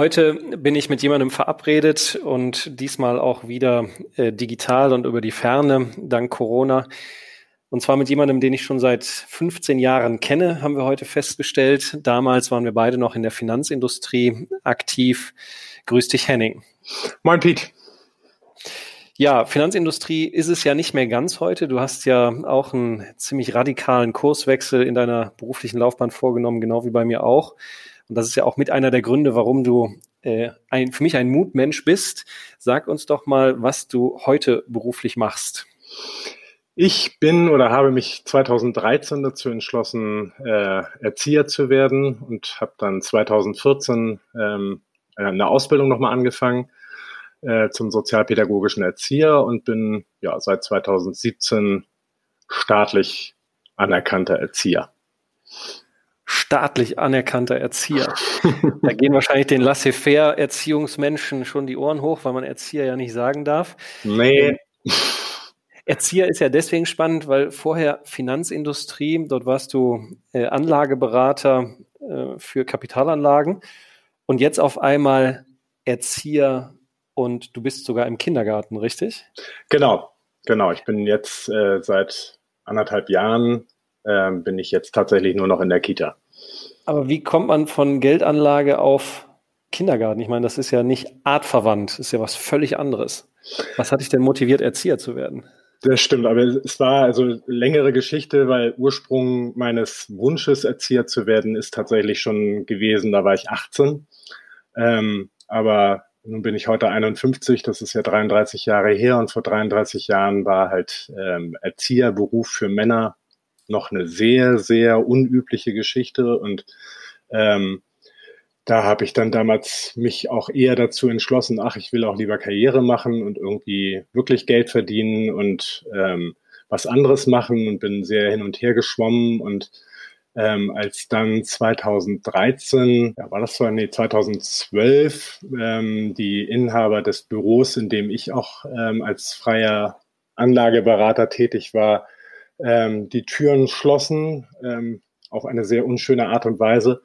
Heute bin ich mit jemandem verabredet und diesmal auch wieder äh, digital und über die Ferne, dank Corona. Und zwar mit jemandem, den ich schon seit 15 Jahren kenne, haben wir heute festgestellt. Damals waren wir beide noch in der Finanzindustrie aktiv. Grüß dich, Henning. Moin, Pete. Ja, Finanzindustrie ist es ja nicht mehr ganz heute. Du hast ja auch einen ziemlich radikalen Kurswechsel in deiner beruflichen Laufbahn vorgenommen, genau wie bei mir auch. Und das ist ja auch mit einer der Gründe, warum du äh, ein, für mich ein Mutmensch bist. Sag uns doch mal, was du heute beruflich machst. Ich bin oder habe mich 2013 dazu entschlossen, äh, Erzieher zu werden und habe dann 2014 ähm, eine Ausbildung nochmal angefangen äh, zum sozialpädagogischen Erzieher und bin ja seit 2017 staatlich anerkannter Erzieher. Staatlich anerkannter Erzieher. da gehen wahrscheinlich den Laissez-faire-Erziehungsmenschen schon die Ohren hoch, weil man Erzieher ja nicht sagen darf. Nee. Ähm, Erzieher ist ja deswegen spannend, weil vorher Finanzindustrie, dort warst du äh, Anlageberater äh, für Kapitalanlagen und jetzt auf einmal Erzieher und du bist sogar im Kindergarten, richtig? Genau, genau. Ich bin jetzt äh, seit anderthalb Jahren äh, bin ich jetzt tatsächlich nur noch in der Kita. Aber wie kommt man von Geldanlage auf Kindergarten? Ich meine, das ist ja nicht artverwandt, das ist ja was völlig anderes. Was hat dich denn motiviert, Erzieher zu werden? Das stimmt, aber es war also längere Geschichte, weil Ursprung meines Wunsches, Erzieher zu werden, ist tatsächlich schon gewesen, da war ich 18. Ähm, aber nun bin ich heute 51, das ist ja 33 Jahre her und vor 33 Jahren war halt ähm, Erzieherberuf für Männer noch eine sehr, sehr unübliche Geschichte und ähm, da habe ich dann damals mich auch eher dazu entschlossen, ach, ich will auch lieber Karriere machen und irgendwie wirklich Geld verdienen und ähm, was anderes machen und bin sehr hin und her geschwommen und ähm, als dann 2013, ja, war das so, nee, 2012, ähm, die Inhaber des Büros, in dem ich auch ähm, als freier Anlageberater tätig war, ähm, die Türen schlossen, ähm, auf eine sehr unschöne Art und Weise,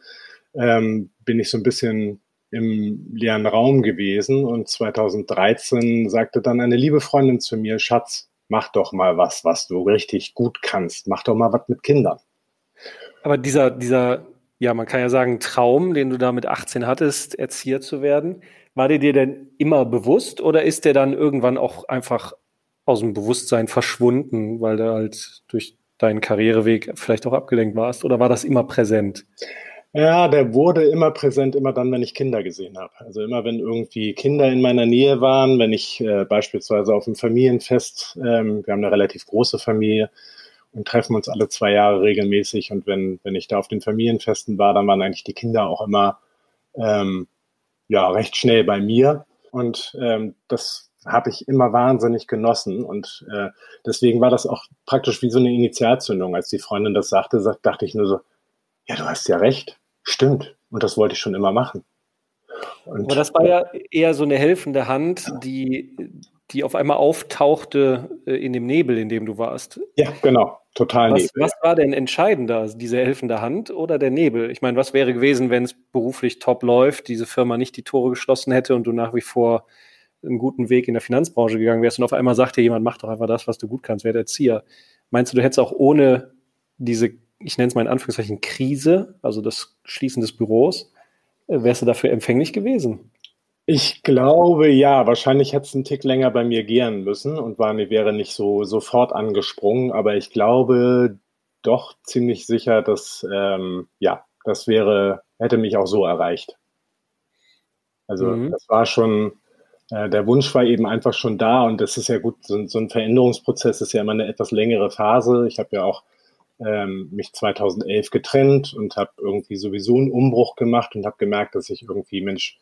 ähm, bin ich so ein bisschen im leeren Raum gewesen und 2013 sagte dann eine liebe Freundin zu mir, Schatz, mach doch mal was, was du richtig gut kannst, mach doch mal was mit Kindern. Aber dieser, dieser, ja, man kann ja sagen, Traum, den du da mit 18 hattest, Erzieher zu werden, war der dir denn immer bewusst oder ist der dann irgendwann auch einfach aus dem Bewusstsein verschwunden, weil du halt durch deinen Karriereweg vielleicht auch abgelenkt warst? Oder war das immer präsent? Ja, der wurde immer präsent, immer dann, wenn ich Kinder gesehen habe. Also immer, wenn irgendwie Kinder in meiner Nähe waren, wenn ich äh, beispielsweise auf einem Familienfest, ähm, wir haben eine relativ große Familie und treffen uns alle zwei Jahre regelmäßig. Und wenn, wenn ich da auf den Familienfesten war, dann waren eigentlich die Kinder auch immer ähm, ja recht schnell bei mir. Und ähm, das habe ich immer wahnsinnig genossen. Und äh, deswegen war das auch praktisch wie so eine Initialzündung. Als die Freundin das sagte, dachte ich nur so, ja, du hast ja recht Stimmt. Und das wollte ich schon immer machen. Und, Aber das war ja eher so eine helfende Hand, die, die auf einmal auftauchte äh, in dem Nebel, in dem du warst. Ja, genau. Total was, Nebel. Was war denn entscheidender, diese helfende Hand oder der Nebel? Ich meine, was wäre gewesen, wenn es beruflich top läuft, diese Firma nicht die Tore geschlossen hätte und du nach wie vor einen guten Weg in der Finanzbranche gegangen wärst und auf einmal sagt dir jemand, mach doch einfach das, was du gut kannst, werde Erzieher. Meinst du, du hättest auch ohne diese ich nenne es mal in Anführungszeichen Krise, also das Schließen des Büros, äh, wärst du dafür empfänglich gewesen? Ich glaube, ja, wahrscheinlich hätte es einen Tick länger bei mir gehen müssen und war, wäre nicht so sofort angesprungen, aber ich glaube doch ziemlich sicher, dass, ähm, ja, das wäre, hätte mich auch so erreicht. Also mhm. das war schon, der Wunsch war eben einfach schon da und das ist ja gut, so, so ein Veränderungsprozess ist ja immer eine etwas längere Phase. Ich habe ja auch ähm, mich 2011 getrennt und habe irgendwie sowieso einen Umbruch gemacht und habe gemerkt, dass ich irgendwie, Mensch,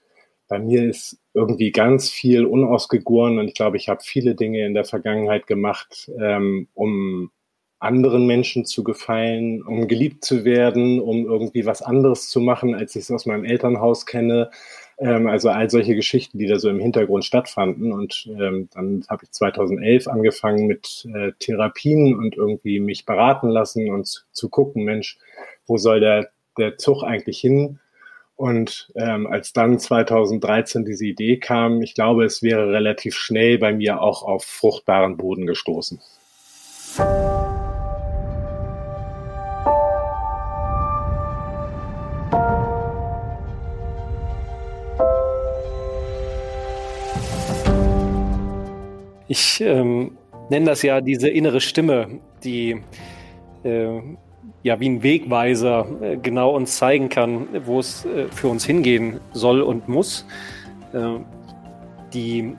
bei mir ist irgendwie ganz viel unausgegoren und ich glaube, ich habe viele Dinge in der Vergangenheit gemacht, ähm, um anderen Menschen zu gefallen, um geliebt zu werden, um irgendwie was anderes zu machen, als ich es aus meinem Elternhaus kenne. Ähm, also all solche Geschichten, die da so im Hintergrund stattfanden. Und ähm, dann habe ich 2011 angefangen mit äh, Therapien und irgendwie mich beraten lassen und zu gucken, Mensch, wo soll der, der Zug eigentlich hin? Und ähm, als dann 2013 diese Idee kam, ich glaube, es wäre relativ schnell bei mir auch auf fruchtbaren Boden gestoßen. Ich ähm, nenne das ja diese innere Stimme, die äh, ja wie ein Wegweiser äh, genau uns zeigen kann, wo es äh, für uns hingehen soll und muss. Äh, die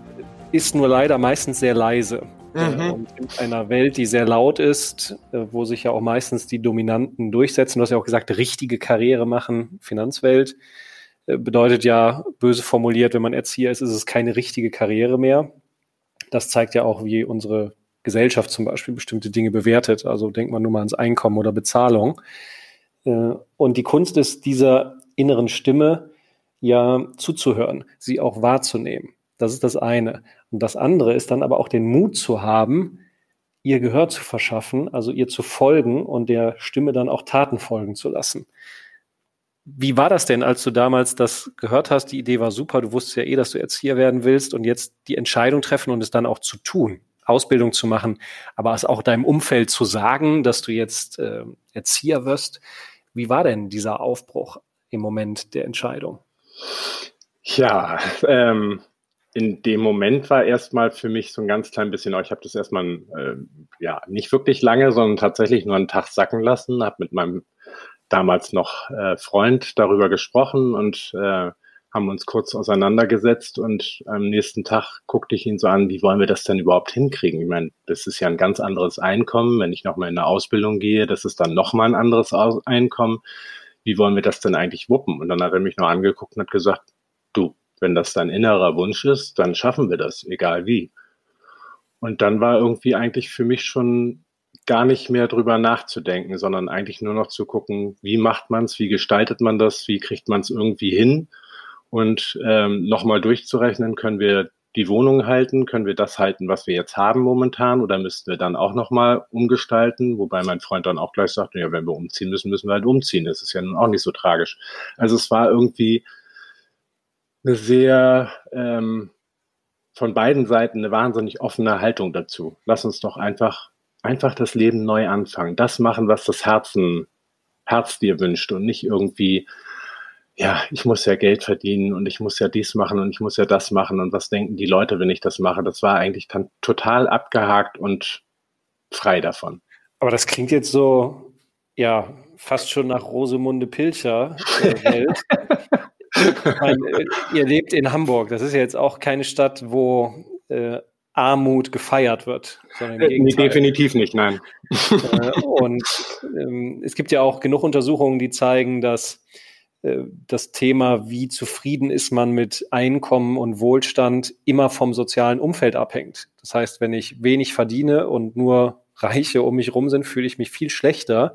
ist nur leider meistens sehr leise. Äh, mhm. Und in einer Welt, die sehr laut ist, äh, wo sich ja auch meistens die Dominanten durchsetzen, du hast ja auch gesagt, richtige Karriere machen, Finanzwelt, bedeutet ja, böse formuliert, wenn man Erzieher ist, ist es keine richtige Karriere mehr das zeigt ja auch, wie unsere Gesellschaft zum Beispiel bestimmte Dinge bewertet. Also denkt man nur mal ans Einkommen oder Bezahlung. Äh, und die Kunst ist, dieser inneren Stimme ja zuzuhören, sie auch wahrzunehmen. Das ist das eine. Und das andere ist dann aber auch den Mut zu haben, ihr Gehör zu verschaffen, also ihr zu folgen und der Stimme dann auch Taten folgen zu lassen. Wie war das denn, als du damals das gehört hast? Die Idee war super, du wusstest ja eh, dass du Erzieher werden willst und jetzt die Entscheidung treffen und es dann auch zu tun, Ausbildung zu machen, aber es auch deinem Umfeld zu sagen, dass du jetzt äh, Erzieher wirst. Wie war denn dieser Aufbruch im Moment der Entscheidung? Ja, ähm, in dem Moment war erstmal für mich so ein ganz klein bisschen, ich habe das erstmal äh, ja nicht wirklich lange, sondern tatsächlich nur einen Tag sacken lassen, habe mit meinem damals noch äh, Freund darüber gesprochen und äh, haben uns kurz auseinandergesetzt und am nächsten Tag guckte ich ihn so an, wie wollen wir das denn überhaupt hinkriegen? Ich meine, das ist ja ein ganz anderes Einkommen. Wenn ich nochmal in eine Ausbildung gehe, das ist dann nochmal ein anderes Einkommen. Wie wollen wir das denn eigentlich wuppen? Und dann hat er mich noch angeguckt und hat gesagt, du, wenn das dein innerer Wunsch ist, dann schaffen wir das, egal wie. Und dann war irgendwie eigentlich für mich schon gar nicht mehr drüber nachzudenken, sondern eigentlich nur noch zu gucken, wie macht man es, wie gestaltet man das, wie kriegt man es irgendwie hin und ähm, nochmal durchzurechnen, können wir die Wohnung halten, können wir das halten, was wir jetzt haben momentan oder müssten wir dann auch nochmal umgestalten, wobei mein Freund dann auch gleich sagt, ja, wenn wir umziehen müssen, müssen wir halt umziehen, das ist ja nun auch nicht so tragisch. Also es war irgendwie eine sehr ähm, von beiden Seiten eine wahnsinnig offene Haltung dazu. Lass uns doch einfach einfach das Leben neu anfangen, das machen, was das Herzen, Herz dir wünscht und nicht irgendwie, ja, ich muss ja Geld verdienen und ich muss ja dies machen und ich muss ja das machen und was denken die Leute, wenn ich das mache. Das war eigentlich dann total abgehakt und frei davon. Aber das klingt jetzt so, ja, fast schon nach Rosemunde Pilcher äh, Welt. meine, ihr lebt in Hamburg. Das ist ja jetzt auch keine Stadt, wo äh, Armut gefeiert wird. Sondern äh, Gegenteil. definitiv nicht, nein. Äh, und ähm, es gibt ja auch genug Untersuchungen, die zeigen, dass äh, das Thema, wie zufrieden ist man mit Einkommen und Wohlstand, immer vom sozialen Umfeld abhängt. Das heißt, wenn ich wenig verdiene und nur Reiche um mich rum sind, fühle ich mich viel schlechter,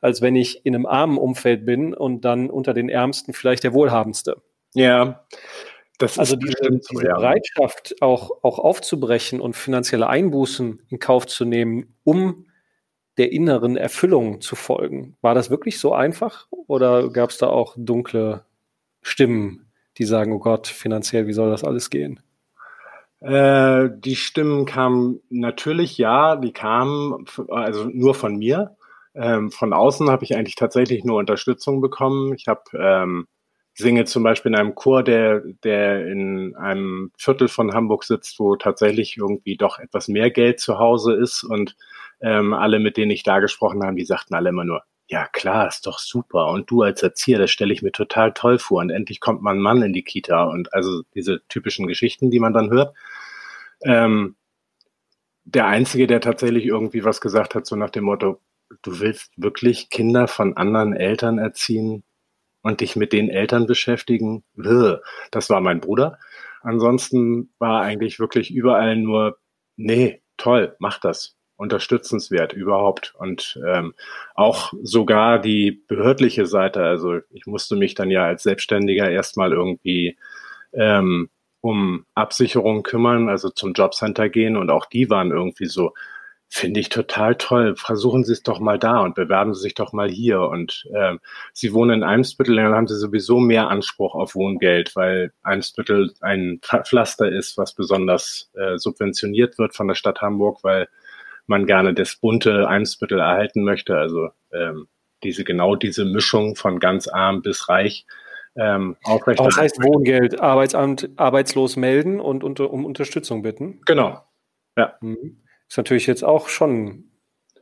als wenn ich in einem armen Umfeld bin und dann unter den Ärmsten vielleicht der Wohlhabendste. Ja, das also diese, so, diese ja. Bereitschaft auch, auch aufzubrechen und finanzielle Einbußen in Kauf zu nehmen, um der inneren Erfüllung zu folgen. War das wirklich so einfach oder gab es da auch dunkle Stimmen, die sagen, oh Gott, finanziell, wie soll das alles gehen? Äh, die Stimmen kamen natürlich, ja, die kamen also nur von mir. Ähm, von außen habe ich eigentlich tatsächlich nur Unterstützung bekommen. Ich habe ähm, singe zum Beispiel in einem Chor, der, der in einem Viertel von Hamburg sitzt, wo tatsächlich irgendwie doch etwas mehr Geld zu Hause ist. Und ähm, alle, mit denen ich da gesprochen habe, die sagten alle immer nur, ja klar, ist doch super. Und du als Erzieher, das stelle ich mir total toll vor. Und endlich kommt mal ein Mann in die Kita. Und also diese typischen Geschichten, die man dann hört. Ähm, der Einzige, der tatsächlich irgendwie was gesagt hat, so nach dem Motto, du willst wirklich Kinder von anderen Eltern erziehen und dich mit den Eltern beschäftigen? Das war mein Bruder. Ansonsten war eigentlich wirklich überall nur, nee, toll, mach das. Unterstützenswert überhaupt. Und ähm, auch sogar die behördliche Seite, also ich musste mich dann ja als Selbstständiger erstmal irgendwie ähm, um Absicherung kümmern, also zum Jobcenter gehen und auch die waren irgendwie so, Finde ich total toll. Versuchen Sie es doch mal da und bewerben Sie sich doch mal hier. Und ähm, Sie wohnen in Eimsbüttel, dann haben Sie sowieso mehr Anspruch auf Wohngeld, weil Eimsbüttel ein Pflaster ist, was besonders äh, subventioniert wird von der Stadt Hamburg, weil man gerne das bunte Eimsbüttel erhalten möchte. Also ähm, diese genau diese Mischung von ganz arm bis reich ähm, aufrechterhalten. Was heißt Wohngeld? Arbeitsamt arbeitslos melden und unter, um Unterstützung bitten? Genau. Ja. Mhm. Ist natürlich jetzt auch schon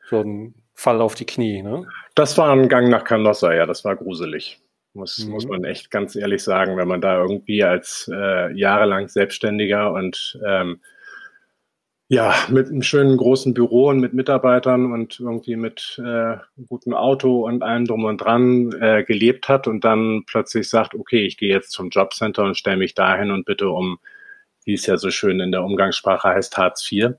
so ein Fall auf die Knie, ne? Das war ein Gang nach Canossa, ja, das war gruselig. Muss, mhm. muss man echt ganz ehrlich sagen, wenn man da irgendwie als äh, jahrelang Selbstständiger und ähm, ja, mit einem schönen großen Büro und mit Mitarbeitern und irgendwie mit äh, gutem Auto und allem drum und dran äh, gelebt hat und dann plötzlich sagt, okay, ich gehe jetzt zum Jobcenter und stelle mich dahin und bitte um, wie es ja so schön in der Umgangssprache heißt, Hartz IV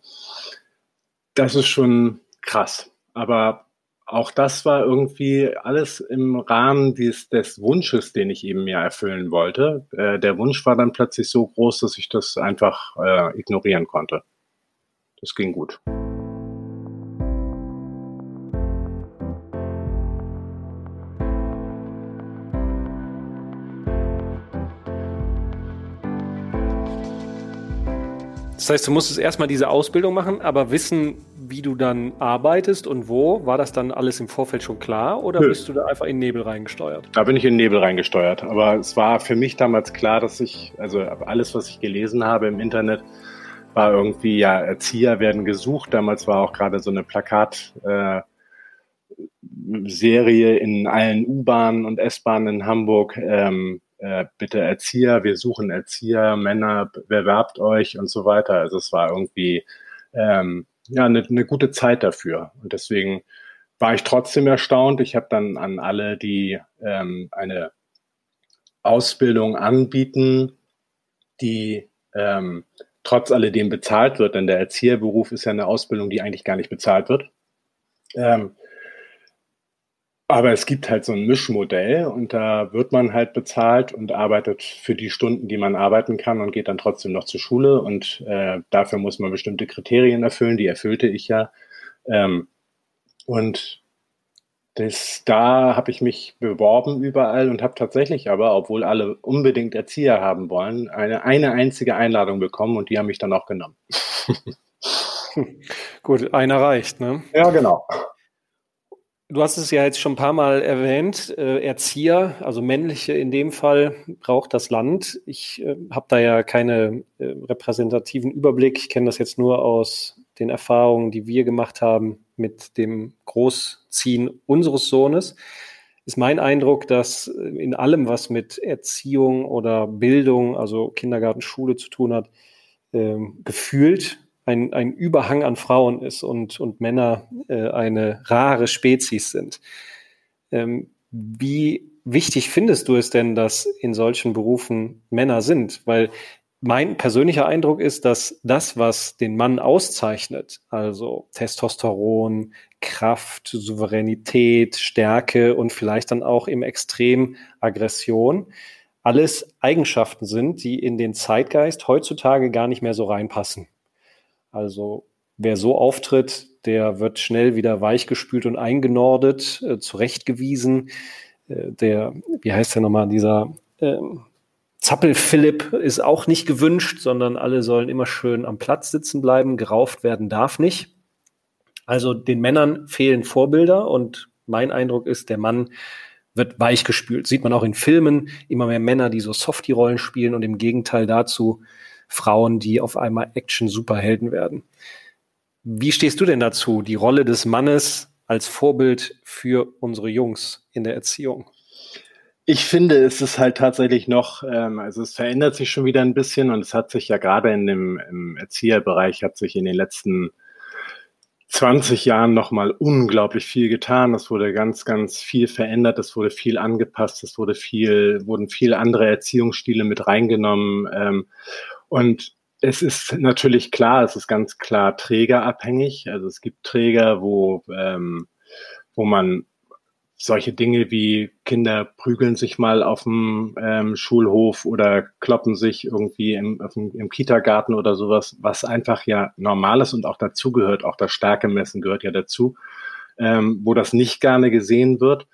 das ist schon krass. Aber auch das war irgendwie alles im Rahmen des, des Wunsches, den ich eben ja erfüllen wollte. Äh, der Wunsch war dann plötzlich so groß, dass ich das einfach äh, ignorieren konnte. Das ging gut. Das heißt, du musstest erstmal diese Ausbildung machen, aber wissen, wie du dann arbeitest und wo, war das dann alles im Vorfeld schon klar oder Nö. bist du da einfach in den Nebel reingesteuert? Da bin ich in den Nebel reingesteuert. Aber es war für mich damals klar, dass ich, also alles, was ich gelesen habe im Internet, war irgendwie, ja, Erzieher werden gesucht. Damals war auch gerade so eine Plakat, äh, Serie in allen U-Bahnen und S-Bahnen in Hamburg. Ähm, äh, bitte Erzieher, wir suchen Erzieher, Männer, bewerbt euch und so weiter. Also es war irgendwie ähm, ja eine, eine gute Zeit dafür. Und deswegen war ich trotzdem erstaunt. Ich habe dann an alle, die ähm, eine Ausbildung anbieten, die ähm, trotz alledem bezahlt wird, denn der Erzieherberuf ist ja eine Ausbildung, die eigentlich gar nicht bezahlt wird. Ähm, aber es gibt halt so ein Mischmodell und da wird man halt bezahlt und arbeitet für die Stunden, die man arbeiten kann und geht dann trotzdem noch zur Schule und äh, dafür muss man bestimmte Kriterien erfüllen, die erfüllte ich ja. Ähm, und das, da habe ich mich beworben überall und habe tatsächlich aber, obwohl alle unbedingt Erzieher haben wollen, eine, eine einzige Einladung bekommen und die haben mich dann auch genommen. Gut, einer reicht, ne? Ja, genau. Du hast es ja jetzt schon ein paar Mal erwähnt, äh, Erzieher, also männliche in dem Fall, braucht das Land. Ich äh, habe da ja keine äh, repräsentativen Überblick. Ich kenne das jetzt nur aus den Erfahrungen, die wir gemacht haben mit dem Großziehen unseres Sohnes. Ist mein Eindruck, dass äh, in allem, was mit Erziehung oder Bildung, also Kindergarten, Schule zu tun hat, ähm, gefühlt ein, ein Überhang an Frauen ist und, und Männer äh, eine rare Spezies sind. Ähm, wie wichtig findest du es denn, dass in solchen Berufen Männer sind? Weil mein persönlicher Eindruck ist, dass das, was den Mann auszeichnet, also Testosteron, Kraft, Souveränität, Stärke und vielleicht dann auch im Extrem Aggression, alles Eigenschaften sind, die in den Zeitgeist heutzutage gar nicht mehr so reinpassen. Also wer so auftritt, der wird schnell wieder weichgespült und eingenordet, äh, zurechtgewiesen. Äh, der, wie heißt der nochmal, dieser ähm, Zappel-Philipp ist auch nicht gewünscht, sondern alle sollen immer schön am Platz sitzen bleiben. Gerauft werden darf nicht. Also den Männern fehlen Vorbilder und mein Eindruck ist, der Mann wird weichgespült. Sieht man auch in Filmen, immer mehr Männer, die so Softie-Rollen spielen und im Gegenteil dazu Frauen, die auf einmal Action-Superhelden werden. Wie stehst du denn dazu, die Rolle des Mannes als Vorbild für unsere Jungs in der Erziehung? Ich finde, es ist halt tatsächlich noch, ähm, also es verändert sich schon wieder ein bisschen und es hat sich ja gerade in dem im Erzieherbereich hat sich in den letzten 20 Jahren nochmal unglaublich viel getan. Es wurde ganz, ganz viel verändert. Es wurde viel angepasst. Es wurde viel, wurden viele andere Erziehungsstile mit reingenommen. Ähm, und es ist natürlich klar, es ist ganz klar trägerabhängig. Also es gibt Träger, wo, ähm, wo man solche Dinge wie Kinder prügeln sich mal auf dem ähm, Schulhof oder kloppen sich irgendwie im, dem, im Kita-Garten oder sowas, was einfach ja normal ist und auch dazugehört, auch das Stärkemessen gehört ja dazu, ähm, wo das nicht gerne gesehen wird.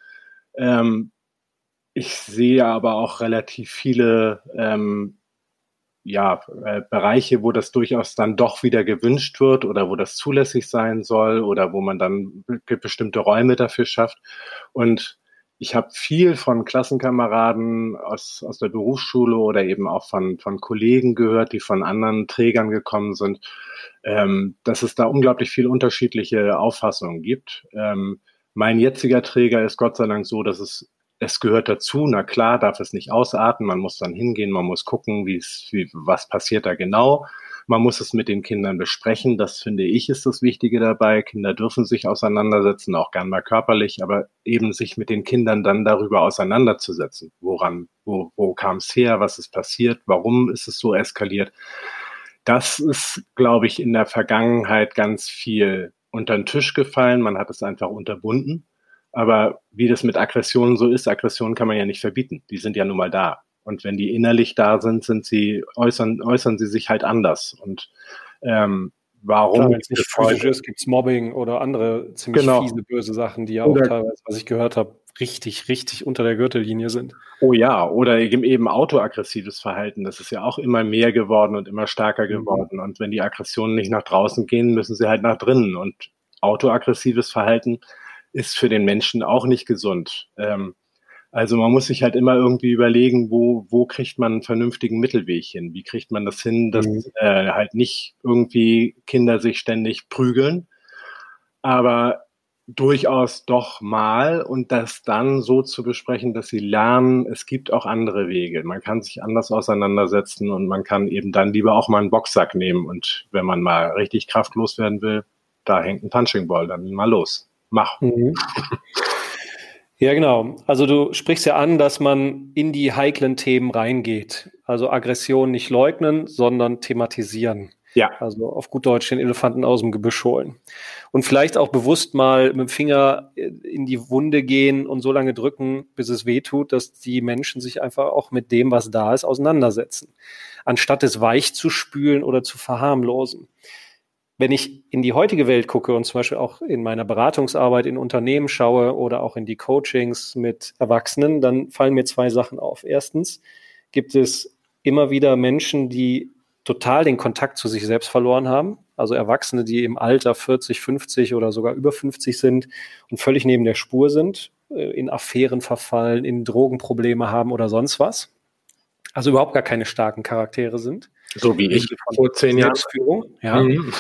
Ähm, ich sehe aber auch relativ viele ähm, ja, äh, Bereiche, wo das durchaus dann doch wieder gewünscht wird oder wo das zulässig sein soll oder wo man dann bestimmte Räume dafür schafft. Und ich habe viel von Klassenkameraden aus, aus der Berufsschule oder eben auch von, von Kollegen gehört, die von anderen Trägern gekommen sind, ähm, dass es da unglaublich viel unterschiedliche Auffassungen gibt. Ähm, mein jetziger Träger ist Gott sei Dank so, dass es es gehört dazu. Na klar, darf es nicht ausarten. Man muss dann hingehen, man muss gucken, wie es, wie, was passiert da genau. Man muss es mit den Kindern besprechen. Das finde ich ist das Wichtige dabei. Kinder dürfen sich auseinandersetzen, auch gern mal körperlich, aber eben sich mit den Kindern dann darüber auseinanderzusetzen. Woran, wo, wo kam es her? Was ist passiert? Warum ist es so eskaliert? Das ist, glaube ich, in der Vergangenheit ganz viel unter den Tisch gefallen. Man hat es einfach unterbunden. Aber wie das mit Aggressionen so ist, Aggressionen kann man ja nicht verbieten. Die sind ja nun mal da. Und wenn die innerlich da sind, sind sie, äußern, äußern sie sich halt anders. Und ähm, warum? Wenn es nicht physisch ist, gibt es Mobbing oder andere ziemlich genau. fiese, böse Sachen, die ja oder, auch teilweise, was ich gehört habe, richtig, richtig unter der Gürtellinie sind. Oh ja, oder eben autoaggressives Verhalten. Das ist ja auch immer mehr geworden und immer stärker mhm. geworden. Mhm. Und wenn die Aggressionen nicht nach draußen gehen, müssen sie halt nach drinnen. Und autoaggressives Verhalten ist für den Menschen auch nicht gesund. Ähm, also man muss sich halt immer irgendwie überlegen, wo, wo kriegt man einen vernünftigen Mittelweg hin? Wie kriegt man das hin, dass mhm. äh, halt nicht irgendwie Kinder sich ständig prügeln, aber durchaus doch mal und das dann so zu besprechen, dass sie lernen, es gibt auch andere Wege. Man kann sich anders auseinandersetzen und man kann eben dann lieber auch mal einen Boxsack nehmen und wenn man mal richtig kraftlos werden will, da hängt ein Punching Ball, dann mal los mach. Mhm. Ja, genau. Also du sprichst ja an, dass man in die heiklen Themen reingeht. Also Aggression nicht leugnen, sondern thematisieren. Ja. Also auf gut Deutsch den Elefanten aus dem Gebüsch holen. Und vielleicht auch bewusst mal mit dem Finger in die Wunde gehen und so lange drücken, bis es weh tut, dass die Menschen sich einfach auch mit dem, was da ist, auseinandersetzen. Anstatt es weich zu spülen oder zu verharmlosen wenn ich in die heutige Welt gucke und zum Beispiel auch in meiner Beratungsarbeit in Unternehmen schaue oder auch in die Coachings mit Erwachsenen, dann fallen mir zwei Sachen auf. Erstens gibt es immer wieder Menschen, die total den Kontakt zu sich selbst verloren haben. Also Erwachsene, die im Alter 40, 50 oder sogar über 50 sind und völlig neben der Spur sind, äh, in Affären verfallen, in Drogenprobleme haben oder sonst was. Also überhaupt gar keine starken Charaktere sind. So wie ich vor zehn Jahren. Ja. Mhm.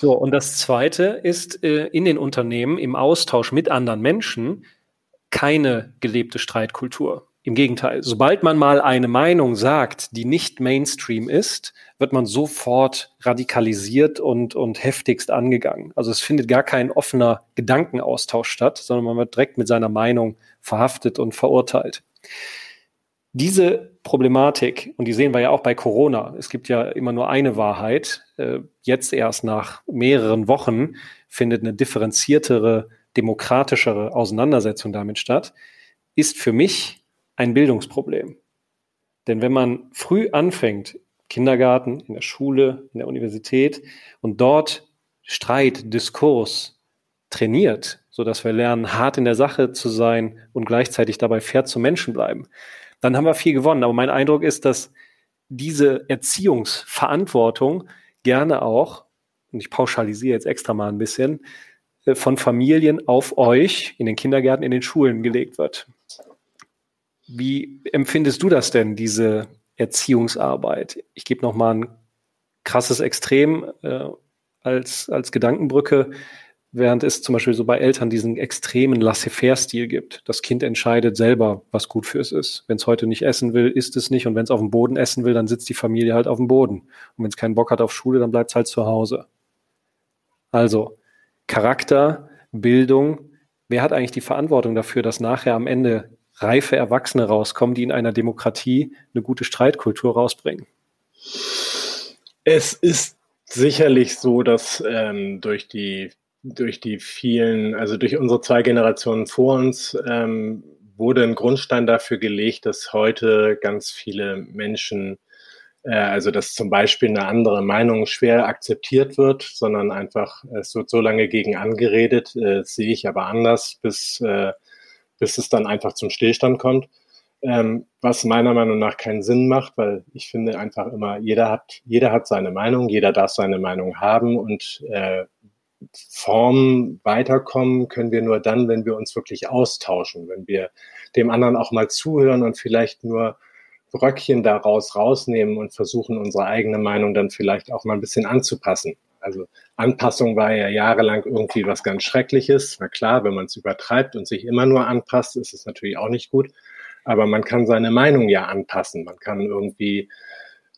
So, und das Zweite ist äh, in den Unternehmen im Austausch mit anderen Menschen keine gelebte Streitkultur. Im Gegenteil, sobald man mal eine Meinung sagt, die nicht Mainstream ist, wird man sofort radikalisiert und, und heftigst angegangen. Also es findet gar kein offener Gedankenaustausch statt, sondern man wird direkt mit seiner Meinung verhaftet und verurteilt. Diese Problematik, und die sehen wir ja auch bei Corona, es gibt ja immer nur eine Wahrheit, äh, jetzt erst nach mehreren Wochen findet eine differenziertere, demokratischere Auseinandersetzung damit statt, ist für mich ein Bildungsproblem. Denn wenn man früh anfängt, Kindergarten, in der Schule, in der Universität und dort Streit, Diskurs trainiert, so dass wir lernen, hart in der Sache zu sein und gleichzeitig dabei fair zu Menschen bleiben, dann haben wir viel gewonnen. Aber mein Eindruck ist, dass diese Erziehungsverantwortung gerne auch, und ich pauschalisiere jetzt extra mal ein bisschen, äh, von Familien auf euch in den Kindergärten, in den Schulen gelegt wird. Wie empfindest du das denn, diese Erziehungsarbeit? Ich gebe noch mal ein krasses Extrem äh, als, als Gedankenbrücke. Während es zum Beispiel so bei Eltern diesen extremen Laissez-faire-Stil gibt. Das Kind entscheidet selber, was gut für es ist. Wenn es heute nicht essen will, isst es nicht. Und wenn es auf dem Boden essen will, dann sitzt die Familie halt auf dem Boden. Und wenn es keinen Bock hat auf Schule, dann bleibt es halt zu Hause. Also, Charakter, Bildung. Wer hat eigentlich die Verantwortung dafür, dass nachher am Ende reife Erwachsene rauskommen, die in einer Demokratie eine gute Streitkultur rausbringen? Es ist sicherlich so, dass ähm, durch die durch die vielen, also durch unsere zwei Generationen vor uns ähm, wurde ein Grundstein dafür gelegt, dass heute ganz viele Menschen, äh, also dass zum Beispiel eine andere Meinung schwer akzeptiert wird, sondern einfach, es wird so lange gegen angeredet, äh, sehe ich aber anders, bis, äh, bis es dann einfach zum Stillstand kommt. Ähm, was meiner Meinung nach keinen Sinn macht, weil ich finde einfach immer, jeder hat, jeder hat seine Meinung, jeder darf seine Meinung haben und äh, Form weiterkommen können wir nur dann, wenn wir uns wirklich austauschen, wenn wir dem anderen auch mal zuhören und vielleicht nur Bröckchen daraus rausnehmen und versuchen, unsere eigene Meinung dann vielleicht auch mal ein bisschen anzupassen. Also Anpassung war ja jahrelang irgendwie was ganz Schreckliches. Na klar, wenn man es übertreibt und sich immer nur anpasst, ist es natürlich auch nicht gut. Aber man kann seine Meinung ja anpassen. Man kann irgendwie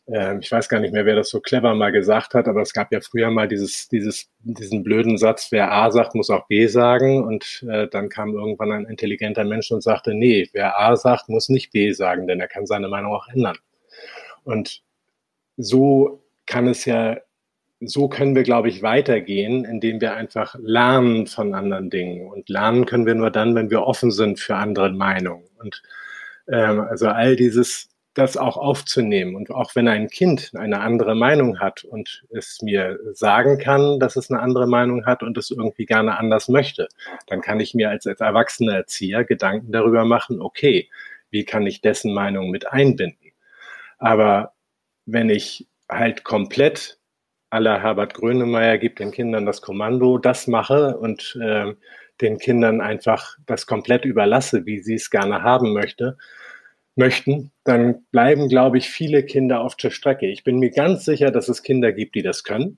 ähm, ich weiß gar nicht mehr, wer das so clever mal gesagt hat, aber es gab ja früher mal dieses, dieses, diesen blöden Satz, wer A sagt, muss auch B sagen. Und äh, dann kam irgendwann ein intelligenter Mensch und sagte, nee, wer A sagt, muss nicht B sagen, denn er kann seine Meinung auch ändern. Und so kann es ja, so können wir, glaube ich, weitergehen, indem wir einfach lernen von anderen Dingen. Und lernen können wir nur dann, wenn wir offen sind für andere Meinungen. Und ähm, also all dieses das auch aufzunehmen. Und auch wenn ein Kind eine andere Meinung hat und es mir sagen kann, dass es eine andere Meinung hat und es irgendwie gerne anders möchte, dann kann ich mir als, als erwachsener Erzieher Gedanken darüber machen, okay, wie kann ich dessen Meinung mit einbinden? Aber wenn ich halt komplett aller Herbert Grönemeyer gibt den Kindern das Kommando, das mache und äh, den Kindern einfach das komplett überlasse, wie sie es gerne haben möchte, möchten, dann bleiben, glaube ich, viele Kinder auf der Strecke. Ich bin mir ganz sicher, dass es Kinder gibt, die das können.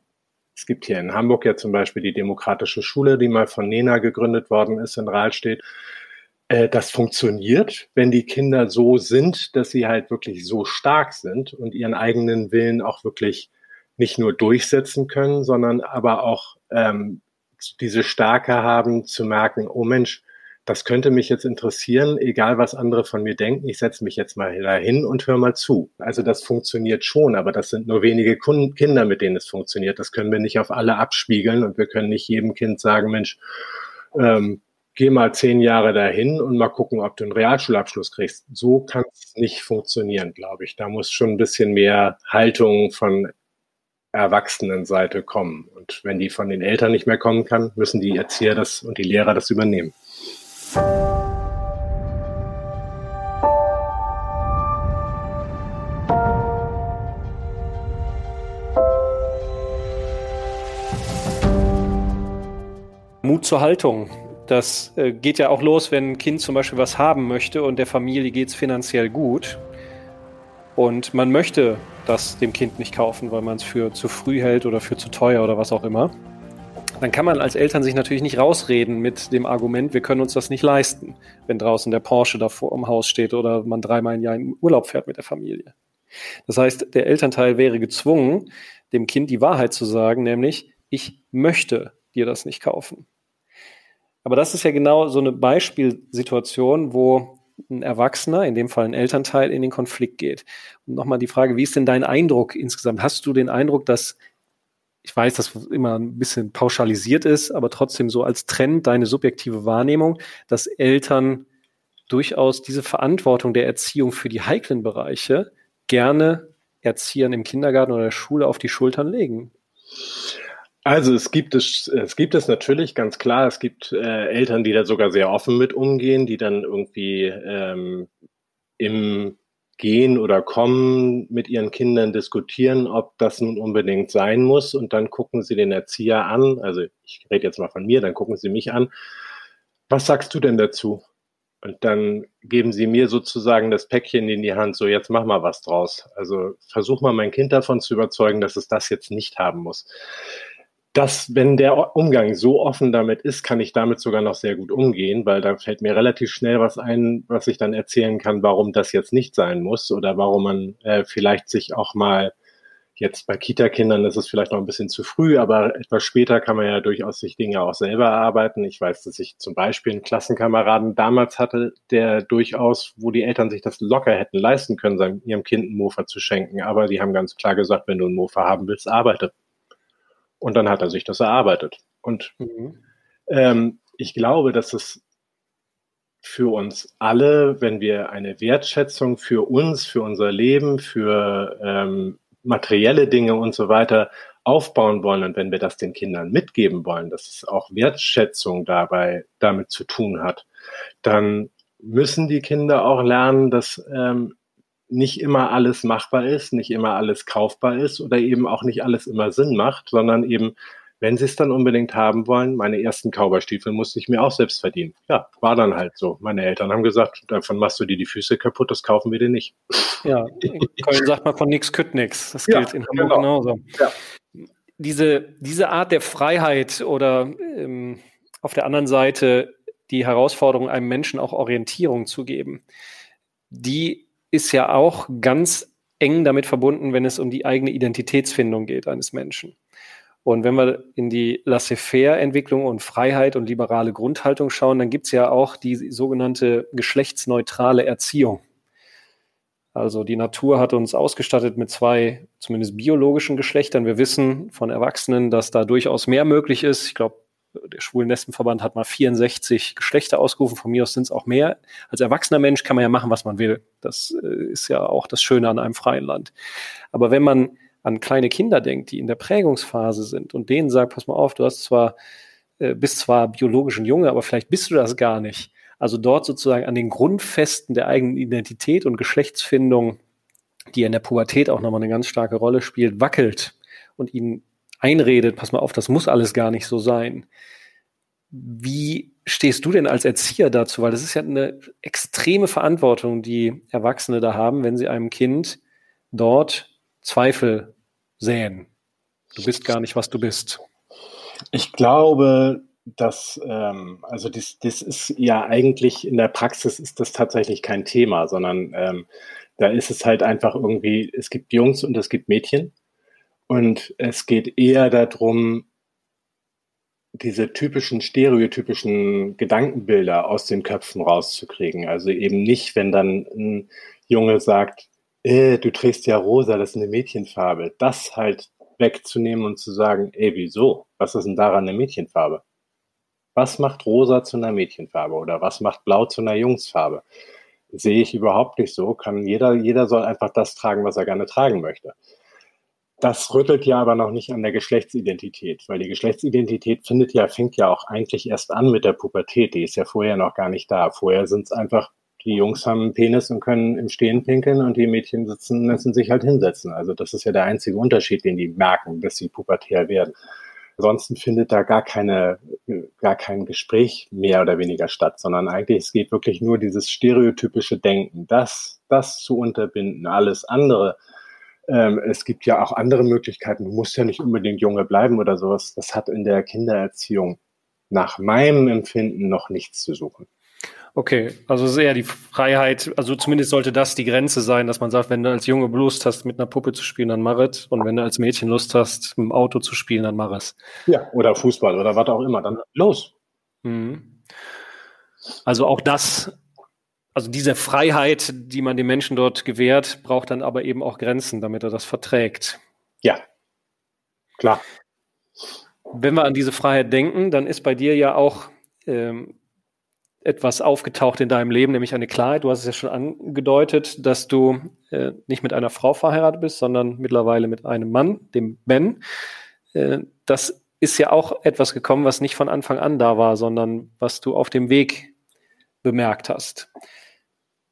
Es gibt hier in Hamburg ja zum Beispiel die Demokratische Schule, die mal von Nena gegründet worden ist in Rahlstedt. Äh, das funktioniert, wenn die Kinder so sind, dass sie halt wirklich so stark sind und ihren eigenen Willen auch wirklich nicht nur durchsetzen können, sondern aber auch ähm, diese Stärke haben zu merken, oh Mensch, das könnte mich jetzt interessieren, egal was andere von mir denken, ich setze mich jetzt mal dahin und höre mal zu. Also das funktioniert schon, aber das sind nur wenige Kinder, mit denen es funktioniert. Das können wir nicht auf alle abspiegeln und wir können nicht jedem Kind sagen, Mensch, ähm, geh mal zehn Jahre dahin und mal gucken, ob du einen Realschulabschluss kriegst. So kann es nicht funktionieren, glaube ich. Da muss schon ein bisschen mehr Haltung von Erwachsenenseite kommen. Und wenn die von den Eltern nicht mehr kommen kann, müssen die Erzieher das und die Lehrer das übernehmen. Mut zur Haltung. Das äh, geht ja auch los, wenn ein Kind zum Beispiel was haben möchte und der Familie geht es finanziell gut. Und man möchte das dem Kind nicht kaufen, weil man es für zu früh hält oder für zu teuer oder was auch immer dann kann man als Eltern sich natürlich nicht rausreden mit dem Argument, wir können uns das nicht leisten, wenn draußen der Porsche davor im Haus steht oder man dreimal im Jahr in Urlaub fährt mit der Familie. Das heißt, der Elternteil wäre gezwungen, dem Kind die Wahrheit zu sagen, nämlich, ich möchte dir das nicht kaufen. Aber das ist ja genau so eine Beispielsituation, wo ein Erwachsener, in dem Fall ein Elternteil, in den Konflikt geht. Und nochmal die Frage, wie ist denn dein Eindruck insgesamt? Hast du den Eindruck, dass ich weiß, dass immer ein bisschen pauschalisiert ist, aber trotzdem so als Trend deine subjektive Wahrnehmung, dass Eltern durchaus diese Verantwortung der Erziehung für die heiklen Bereiche gerne Erziehern im Kindergarten oder der Schule auf die Schultern legen. Also es gibt es, es gibt es natürlich ganz klar. Es gibt äh, Eltern, die da sogar sehr offen mit umgehen, die dann irgendwie ähm, im gehen oder kommen, mit ihren Kindern diskutieren, ob das nun unbedingt sein muss. Und dann gucken sie den Erzieher an. Also ich rede jetzt mal von mir, dann gucken sie mich an. Was sagst du denn dazu? Und dann geben sie mir sozusagen das Päckchen in die Hand, so jetzt mach mal was draus. Also versuch mal mein Kind davon zu überzeugen, dass es das jetzt nicht haben muss dass, wenn der Umgang so offen damit ist, kann ich damit sogar noch sehr gut umgehen, weil da fällt mir relativ schnell was ein, was ich dann erzählen kann, warum das jetzt nicht sein muss oder warum man äh, vielleicht sich auch mal Jetzt bei Kita-Kindern ist es vielleicht noch ein bisschen zu früh, aber etwas später kann man ja durchaus sich Dinge auch selber erarbeiten. Ich weiß, dass ich zum Beispiel einen Klassenkameraden damals hatte, der durchaus, wo die Eltern sich das locker hätten leisten können, seinem, ihrem Kind einen Mofa zu schenken. Aber die haben ganz klar gesagt, wenn du einen Mofa haben willst, arbeite. Und dann hat er sich das erarbeitet. Und mhm. ähm, ich glaube, dass es für uns alle, wenn wir eine Wertschätzung für uns, für unser Leben, für ähm, materielle Dinge und so weiter aufbauen wollen und wenn wir das den Kindern mitgeben wollen, dass es auch Wertschätzung dabei damit zu tun hat, dann müssen die Kinder auch lernen, dass ähm, nicht immer alles machbar ist, nicht immer alles kaufbar ist oder eben auch nicht alles immer Sinn macht, sondern eben wenn sie es dann unbedingt haben wollen, meine ersten Kauberstiefel musste ich mir auch selbst verdienen. Ja, war dann halt so. Meine Eltern haben gesagt, davon machst du dir die Füße kaputt, das kaufen wir dir nicht. Ja, in Köln sagt man von nix kütt nix. Das gilt ja, in Hamburg genau. genauso. Ja. Diese, diese Art der Freiheit oder ähm, auf der anderen Seite die Herausforderung, einem Menschen auch Orientierung zu geben, die ist ja auch ganz eng damit verbunden, wenn es um die eigene Identitätsfindung geht eines Menschen. Und wenn wir in die Laissez-faire-Entwicklung und Freiheit und liberale Grundhaltung schauen, dann gibt es ja auch die sogenannte geschlechtsneutrale Erziehung. Also die Natur hat uns ausgestattet mit zwei, zumindest biologischen Geschlechtern. Wir wissen von Erwachsenen, dass da durchaus mehr möglich ist. Ich glaube, der Schwulen Nestenverband hat mal 64 Geschlechter ausgerufen. Von mir aus sind es auch mehr. Als erwachsener Mensch kann man ja machen, was man will. Das äh, ist ja auch das Schöne an einem freien Land. Aber wenn man an kleine Kinder denkt, die in der Prägungsphase sind und denen sagt, pass mal auf, du hast zwar, äh, bist zwar biologisch ein Junge, aber vielleicht bist du das gar nicht. Also dort sozusagen an den Grundfesten der eigenen Identität und Geschlechtsfindung, die in der Pubertät auch nochmal eine ganz starke Rolle spielt, wackelt und ihnen einredet, pass mal auf, das muss alles gar nicht so sein. Wie stehst du denn als Erzieher dazu? Weil das ist ja eine extreme Verantwortung, die Erwachsene da haben, wenn sie einem Kind dort Zweifel säen. Du bist gar nicht, was du bist. Ich glaube, dass, ähm, also das, das ist ja eigentlich in der Praxis ist das tatsächlich kein Thema, sondern ähm, da ist es halt einfach irgendwie, es gibt Jungs und es gibt Mädchen und es geht eher darum, diese typischen stereotypischen Gedankenbilder aus den Köpfen rauszukriegen. Also eben nicht, wenn dann ein Junge sagt, äh, du trägst ja rosa, das ist eine Mädchenfarbe. Das halt wegzunehmen und zu sagen, ey, wieso? Was ist denn daran eine Mädchenfarbe? Was macht rosa zu einer Mädchenfarbe oder was macht blau zu einer Jungsfarbe? Sehe ich überhaupt nicht so. Kann jeder, jeder soll einfach das tragen, was er gerne tragen möchte. Das rüttelt ja aber noch nicht an der Geschlechtsidentität, weil die Geschlechtsidentität findet ja, fängt ja auch eigentlich erst an mit der Pubertät. Die ist ja vorher noch gar nicht da. Vorher sind es einfach die Jungs haben einen Penis und können im Stehen pinkeln und die Mädchen sitzen, müssen sich halt hinsetzen. Also das ist ja der einzige Unterschied, den die merken, dass sie pubertär werden. Ansonsten findet da gar keine, gar kein Gespräch mehr oder weniger statt, sondern eigentlich es geht wirklich nur dieses stereotypische Denken, das, das zu unterbinden. Alles andere, ähm, es gibt ja auch andere Möglichkeiten. Du musst ja nicht unbedingt Junge bleiben oder sowas. Das hat in der Kindererziehung nach meinem Empfinden noch nichts zu suchen. Okay, also es ist eher die Freiheit, also zumindest sollte das die Grenze sein, dass man sagt, wenn du als Junge Lust hast, mit einer Puppe zu spielen, dann mach es. Und wenn du als Mädchen Lust hast, mit dem Auto zu spielen, dann mach es. Ja, oder Fußball oder was auch immer, dann los. Mhm. Also auch das, also diese Freiheit, die man den Menschen dort gewährt, braucht dann aber eben auch Grenzen, damit er das verträgt. Ja, klar. Wenn wir an diese Freiheit denken, dann ist bei dir ja auch ähm, etwas aufgetaucht in deinem Leben, nämlich eine Klarheit. Du hast es ja schon angedeutet, dass du äh, nicht mit einer Frau verheiratet bist, sondern mittlerweile mit einem Mann, dem Ben. Äh, das ist ja auch etwas gekommen, was nicht von Anfang an da war, sondern was du auf dem Weg bemerkt hast.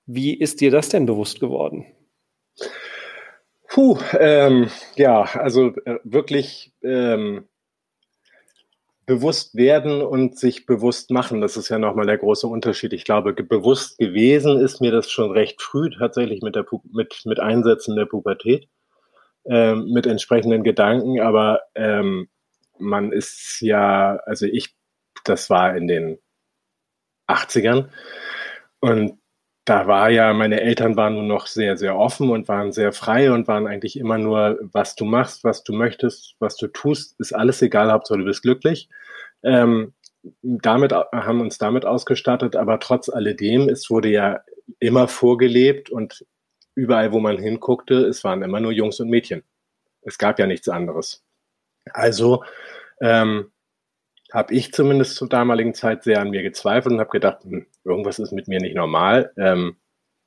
Wie ist dir das denn bewusst geworden? Puh, ähm, ja, also äh, wirklich ähm, bewusst werden und sich bewusst machen, das ist ja nochmal der große Unterschied. Ich glaube, bewusst gewesen ist mir das schon recht früh tatsächlich mit, der, mit, mit Einsätzen der Pubertät, ähm, mit entsprechenden Gedanken, aber ähm, man ist ja, also ich, das war in den 80ern und da war ja, meine Eltern waren nur noch sehr, sehr offen und waren sehr frei und waren eigentlich immer nur, was du machst, was du möchtest, was du tust, ist alles egal, Hauptsache du bist glücklich. Ähm, damit haben uns damit ausgestattet, aber trotz alledem, es wurde ja immer vorgelebt und überall, wo man hinguckte, es waren immer nur Jungs und Mädchen. Es gab ja nichts anderes. Also ähm, habe ich zumindest zur damaligen Zeit sehr an mir gezweifelt und habe gedacht, hm, irgendwas ist mit mir nicht normal. Ähm,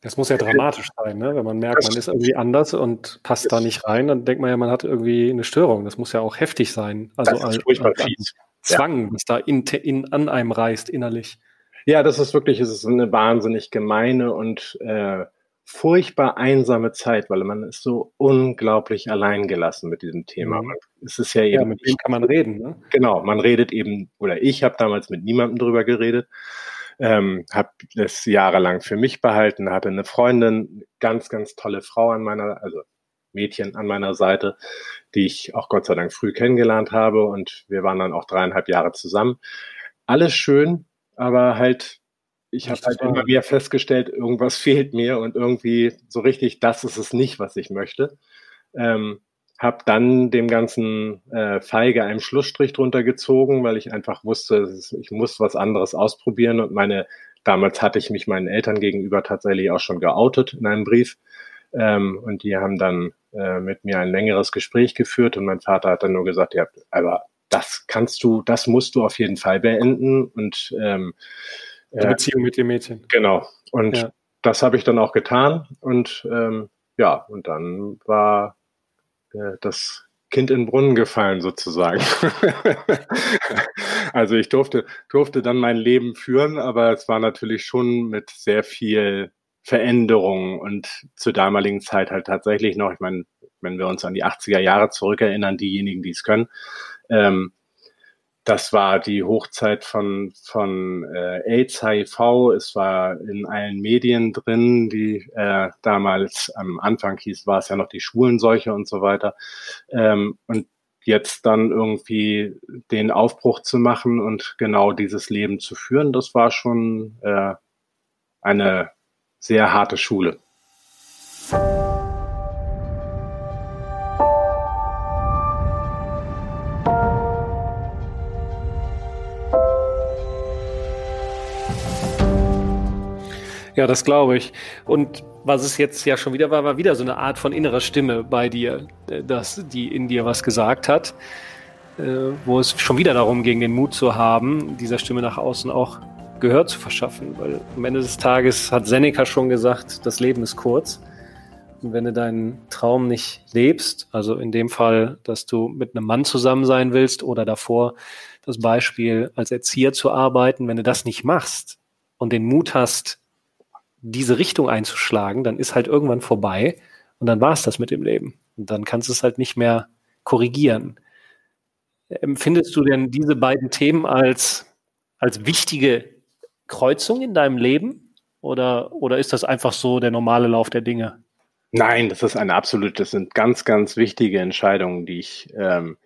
das muss ja dramatisch sein, ne? wenn man merkt, man ist irgendwie anders und passt da nicht rein, dann denkt man ja, man hat irgendwie eine Störung. Das muss ja auch heftig sein. Also das ist furchtbar als, als Zwang, ja. was da in, in, an einem reißt innerlich. Ja, das ist wirklich, es ist eine wahnsinnig gemeine und äh, furchtbar einsame Zeit, weil man ist so unglaublich alleingelassen mit diesem Thema. Mhm. Es ist ja eben. Ja, mit wem kann man reden, ne? Genau, man redet eben, oder ich habe damals mit niemandem drüber geredet, ähm, habe das jahrelang für mich behalten, hatte eine Freundin, ganz, ganz tolle Frau an meiner, also Mädchen an meiner Seite, die ich auch Gott sei Dank früh kennengelernt habe und wir waren dann auch dreieinhalb Jahre zusammen. Alles schön, aber halt ich habe halt immer wieder festgestellt, irgendwas fehlt mir und irgendwie so richtig, das ist es nicht, was ich möchte. Ähm, habe dann dem ganzen äh, Feige einen Schlussstrich drunter gezogen, weil ich einfach wusste, ich muss was anderes ausprobieren. Und meine, damals hatte ich mich meinen Eltern gegenüber tatsächlich auch schon geoutet in einem Brief. Ähm, und die haben dann äh, mit mir ein längeres Gespräch geführt und mein Vater hat dann nur gesagt, ja, aber das kannst du, das musst du auf jeden Fall beenden. Und ähm, die Beziehung mit dem Mädchen. Genau. Und ja. das habe ich dann auch getan. Und ähm, ja, und dann war äh, das Kind in den Brunnen gefallen sozusagen. also ich durfte, durfte dann mein Leben führen, aber es war natürlich schon mit sehr viel Veränderung und zur damaligen Zeit halt tatsächlich noch, ich meine, wenn wir uns an die 80er Jahre zurückerinnern, diejenigen, die es können, ähm, das war die Hochzeit von, von äh, AIDS, HIV. Es war in allen Medien drin, die äh, damals am Anfang hieß, war es ja noch die Schwulenseuche und so weiter. Ähm, und jetzt dann irgendwie den Aufbruch zu machen und genau dieses Leben zu führen, das war schon äh, eine sehr harte Schule. Ja, das glaube ich. Und was es jetzt ja schon wieder war, war wieder so eine Art von innerer Stimme bei dir, äh, dass die in dir was gesagt hat, äh, wo es schon wieder darum ging, den Mut zu haben, dieser Stimme nach außen auch Gehör zu verschaffen. Weil am Ende des Tages hat Seneca schon gesagt, das Leben ist kurz. Und wenn du deinen Traum nicht lebst, also in dem Fall, dass du mit einem Mann zusammen sein willst oder davor das Beispiel als Erzieher zu arbeiten, wenn du das nicht machst und den Mut hast, diese Richtung einzuschlagen, dann ist halt irgendwann vorbei und dann war es das mit dem Leben. Und dann kannst du es halt nicht mehr korrigieren. Empfindest du denn diese beiden Themen als, als wichtige Kreuzung in deinem Leben? Oder, oder ist das einfach so der normale Lauf der Dinge? Nein, das ist eine absolute, das sind ganz, ganz wichtige Entscheidungen, die ich ähm,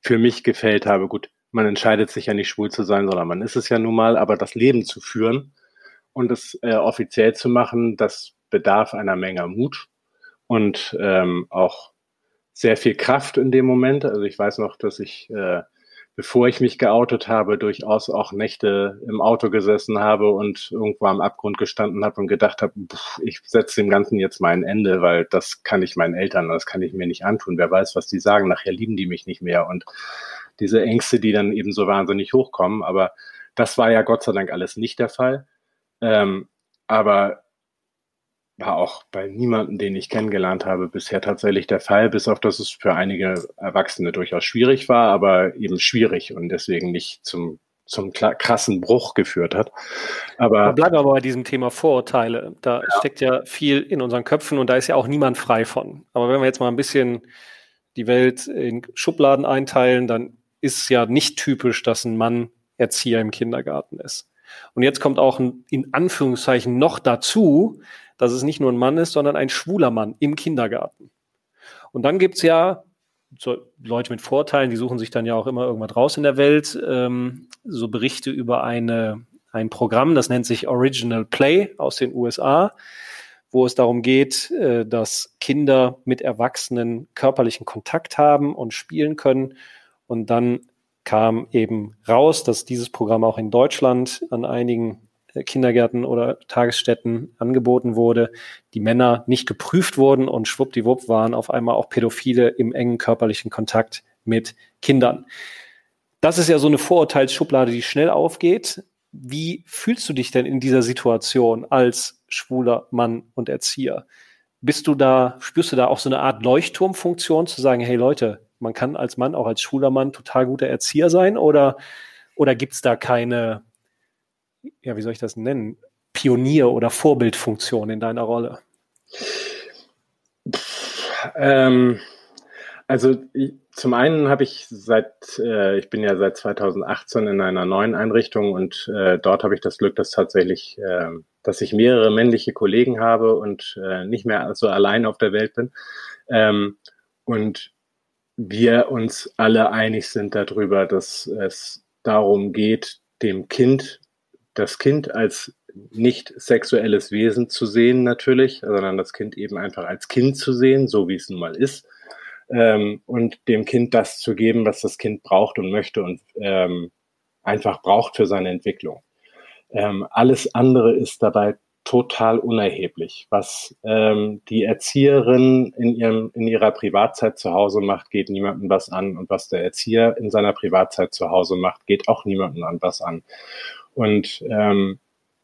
für mich gefällt habe. Gut, man entscheidet sich ja nicht schwul zu sein, sondern man ist es ja nun mal, aber das Leben zu führen, und es äh, offiziell zu machen, das bedarf einer Menge Mut und ähm, auch sehr viel Kraft in dem Moment. Also ich weiß noch, dass ich, äh, bevor ich mich geoutet habe, durchaus auch Nächte im Auto gesessen habe und irgendwo am Abgrund gestanden habe und gedacht habe, ich setze dem Ganzen jetzt mal ein Ende, weil das kann ich meinen Eltern, das kann ich mir nicht antun. Wer weiß, was die sagen. Nachher lieben die mich nicht mehr und diese Ängste, die dann eben so wahnsinnig hochkommen. Aber das war ja Gott sei Dank alles nicht der Fall. Ähm, aber war auch bei niemandem, den ich kennengelernt habe, bisher tatsächlich der Fall, bis auf dass es für einige Erwachsene durchaus schwierig war, aber eben schwierig und deswegen nicht zum zum krassen Bruch geführt hat. Aber bleiben wir aber bei diesem Thema Vorurteile. Da ja. steckt ja viel in unseren Köpfen und da ist ja auch niemand frei von. Aber wenn wir jetzt mal ein bisschen die Welt in Schubladen einteilen, dann ist es ja nicht typisch, dass ein Mann Erzieher im Kindergarten ist. Und jetzt kommt auch in Anführungszeichen noch dazu, dass es nicht nur ein Mann ist, sondern ein schwuler Mann im Kindergarten. Und dann gibt's ja so Leute mit Vorteilen, die suchen sich dann ja auch immer irgendwas raus in der Welt, ähm, so Berichte über eine, ein Programm, das nennt sich Original Play aus den USA, wo es darum geht, äh, dass Kinder mit Erwachsenen körperlichen Kontakt haben und spielen können. Und dann kam eben raus, dass dieses Programm auch in Deutschland an einigen Kindergärten oder Tagesstätten angeboten wurde, die Männer nicht geprüft wurden und schwuppdiwupp waren auf einmal auch Pädophile im engen körperlichen Kontakt mit Kindern. Das ist ja so eine Vorurteilsschublade, die schnell aufgeht. Wie fühlst du dich denn in dieser Situation als schwuler Mann und Erzieher? Bist du da, spürst du da auch so eine Art Leuchtturmfunktion zu sagen, hey Leute, man kann als Mann, auch als schwuler Mann, total guter Erzieher sein oder, oder gibt es da keine, ja, wie soll ich das nennen, Pionier- oder Vorbildfunktion in deiner Rolle? Ähm, also ich, zum einen habe ich seit, äh, ich bin ja seit 2018 in einer neuen Einrichtung und äh, dort habe ich das Glück, dass tatsächlich, äh, dass ich mehrere männliche Kollegen habe und äh, nicht mehr so allein auf der Welt bin. Ähm, und wir uns alle einig sind darüber, dass es darum geht, dem Kind das Kind als nicht sexuelles Wesen zu sehen natürlich, sondern das Kind eben einfach als Kind zu sehen, so wie es nun mal ist, ähm, und dem Kind das zu geben, was das Kind braucht und möchte und ähm, einfach braucht für seine Entwicklung. Ähm, alles andere ist dabei total unerheblich. Was ähm, die Erzieherin in, ihrem, in ihrer Privatzeit zu Hause macht, geht niemandem was an. Und was der Erzieher in seiner Privatzeit zu Hause macht, geht auch niemandem an was an. Und ähm,